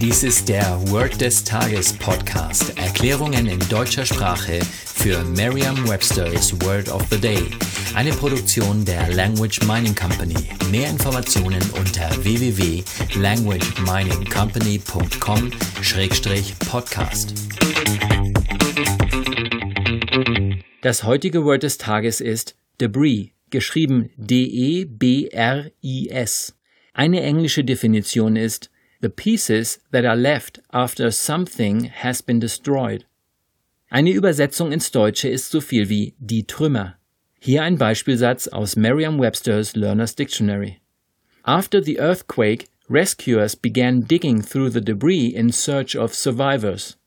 Dies ist der Word des Tages Podcast. Erklärungen in deutscher Sprache für Merriam-Webster's Word of the Day. Eine Produktion der Language Mining Company. Mehr Informationen unter www.languageminingcompany.com-podcast. Das heutige Word des Tages ist Debris, geschrieben D-E-B-R-I-S. Eine englische Definition ist the pieces that are left after something has been destroyed. Eine Übersetzung ins Deutsche ist so viel wie die Trümmer. Hier ein Beispielsatz aus Merriam-Webster's Learner's Dictionary. After the earthquake, rescuers began digging through the debris in search of survivors.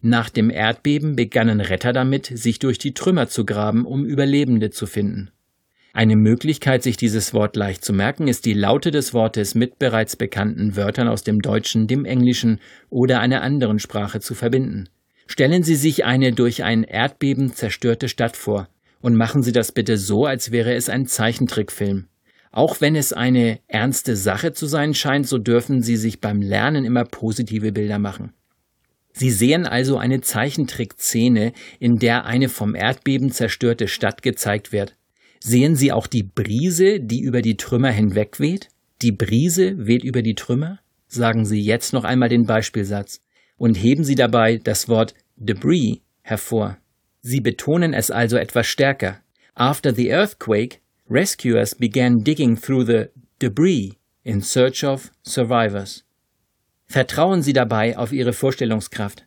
Nach dem Erdbeben begannen Retter damit, sich durch die Trümmer zu graben, um Überlebende zu finden. Eine Möglichkeit, sich dieses Wort leicht zu merken, ist die Laute des Wortes mit bereits bekannten Wörtern aus dem Deutschen, dem Englischen oder einer anderen Sprache zu verbinden. Stellen Sie sich eine durch ein Erdbeben zerstörte Stadt vor und machen Sie das bitte so, als wäre es ein Zeichentrickfilm. Auch wenn es eine ernste Sache zu sein scheint, so dürfen Sie sich beim Lernen immer positive Bilder machen. Sie sehen also eine Zeichentrickszene, in der eine vom Erdbeben zerstörte Stadt gezeigt wird. Sehen Sie auch die Brise, die über die Trümmer hinwegweht? Die Brise weht über die Trümmer? Sagen Sie jetzt noch einmal den Beispielsatz und heben Sie dabei das Wort debris hervor. Sie betonen es also etwas stärker. After the earthquake, rescuers began digging through the debris in search of survivors. Vertrauen Sie dabei auf Ihre Vorstellungskraft.